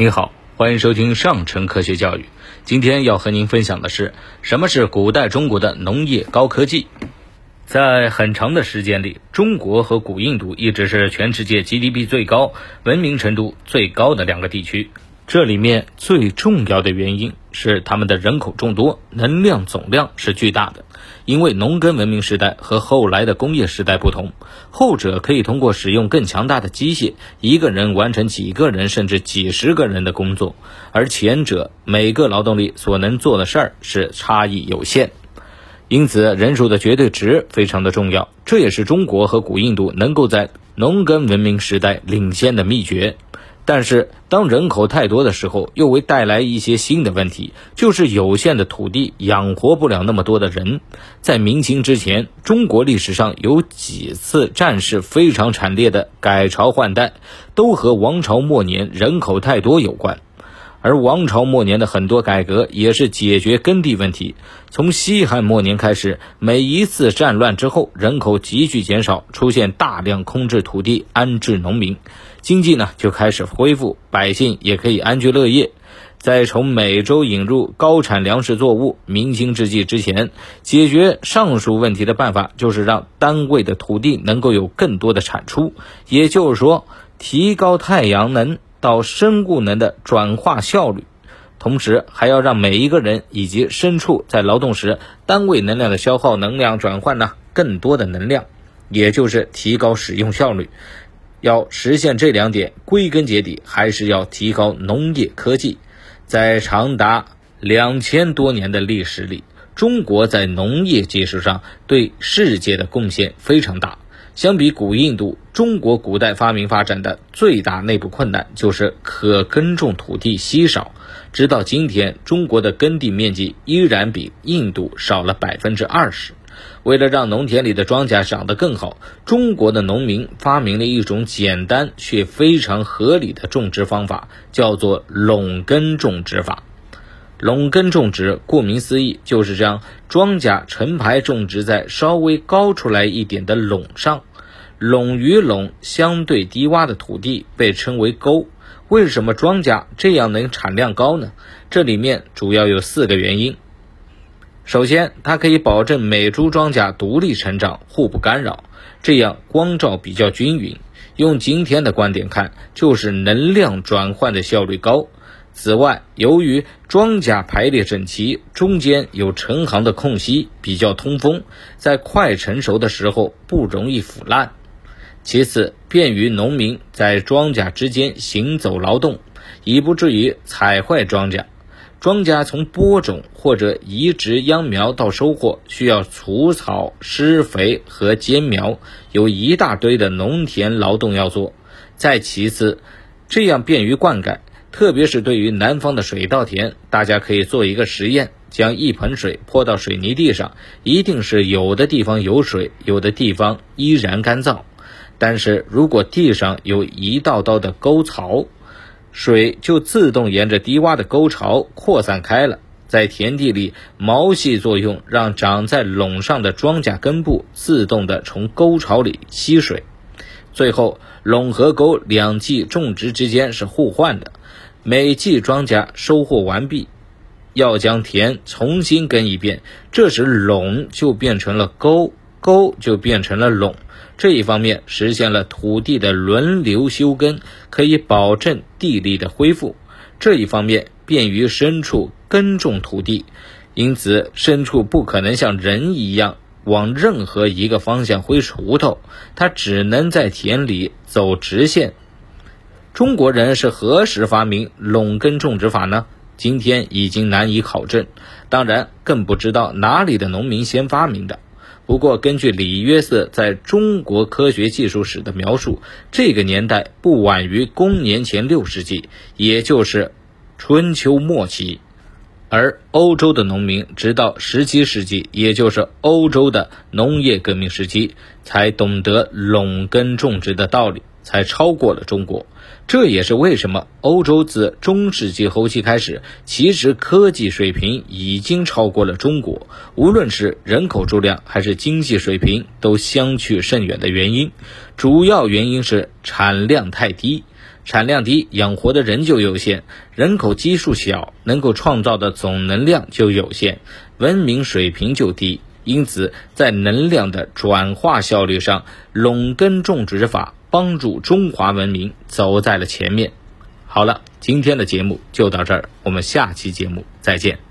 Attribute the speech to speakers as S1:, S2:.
S1: 您好，欢迎收听上乘科学教育。今天要和您分享的是，什么是古代中国的农业高科技？在很长的时间里，中国和古印度一直是全世界 GDP 最高、文明程度最高的两个地区。这里面最重要的原因是他们的人口众多，能量总量是巨大的。因为农耕文明时代和后来的工业时代不同，后者可以通过使用更强大的机械，一个人完成几个人甚至几十个人的工作，而前者每个劳动力所能做的事儿是差异有限。因此，人数的绝对值非常的重要，这也是中国和古印度能够在农耕文明时代领先的秘诀。但是，当人口太多的时候，又会带来一些新的问题，就是有限的土地养活不了那么多的人。在明清之前，中国历史上有几次战事非常惨烈的改朝换代，都和王朝末年人口太多有关。而王朝末年的很多改革也是解决耕地问题。从西汉末年开始，每一次战乱之后，人口急剧减少，出现大量空置土地，安置农民，经济呢就开始恢复，百姓也可以安居乐业。在从美洲引入高产粮食作物，明清之际之前，解决上述问题的办法就是让单位的土地能够有更多的产出，也就是说，提高太阳能。到生物能的转化效率，同时还要让每一个人以及牲畜在劳动时单位能量的消耗能量转换呢更多的能量，也就是提高使用效率。要实现这两点，归根结底还是要提高农业科技。在长达两千多年的历史里，中国在农业技术上对世界的贡献非常大。相比古印度，中国古代发明发展的最大内部困难就是可耕种土地稀少。直到今天，中国的耕地面积依然比印度少了百分之二十。为了让农田里的庄稼长得更好，中国的农民发明了一种简单却非常合理的种植方法，叫做垄耕种植法。垄耕种植，顾名思义，就是将庄稼成排种植在稍微高出来一点的垄上。垄与垄相对低洼的土地被称为沟。为什么庄稼这样能产量高呢？这里面主要有四个原因。首先，它可以保证每株庄稼独立成长，互不干扰，这样光照比较均匀。用今天的观点看，就是能量转换的效率高。此外，由于庄稼排列整齐，中间有成行的空隙，比较通风，在快成熟的时候不容易腐烂。其次，便于农民在庄稼之间行走劳动，以不至于踩坏庄稼。庄稼从播种或者移植秧苗到收获，需要除草、施肥和间苗，有一大堆的农田劳动要做。再其次，这样便于灌溉，特别是对于南方的水稻田，大家可以做一个实验：将一盆水泼到水泥地上，一定是有的地方有水，有的地方依然干燥。但是如果地上有一道道的沟槽，水就自动沿着低洼的沟槽扩散开了，在田地里毛细作用，让长在垄上的庄稼根部自动的从沟槽里吸水。最后，垄和沟两季种植之间是互换的，每季庄稼收获完毕，要将田重新耕一遍，这时垄就变成了沟，沟就变成了垄。这一方面实现了土地的轮流休耕，可以保证地力的恢复；这一方面便于牲畜耕种土地，因此牲畜不可能像人一样往任何一个方向挥锄头，它只能在田里走直线。中国人是何时发明垄耕种植法呢？今天已经难以考证，当然更不知道哪里的农民先发明的。不过，根据李约瑟在中国科学技术史的描述，这个年代不晚于公元前六世纪，也就是春秋末期。而欧洲的农民直到十七世纪，也就是欧洲的农业革命时期，才懂得垄耕种植的道理。才超过了中国，这也是为什么欧洲自中世纪后期开始，其实科技水平已经超过了中国，无论是人口数量还是经济水平都相去甚远的原因。主要原因是产量太低，产量低，养活的人就有限，人口基数小，能够创造的总能量就有限，文明水平就低。因此，在能量的转化效率上，垄根种植法帮助中华文明走在了前面。好了，今天的节目就到这儿，我们下期节目再见。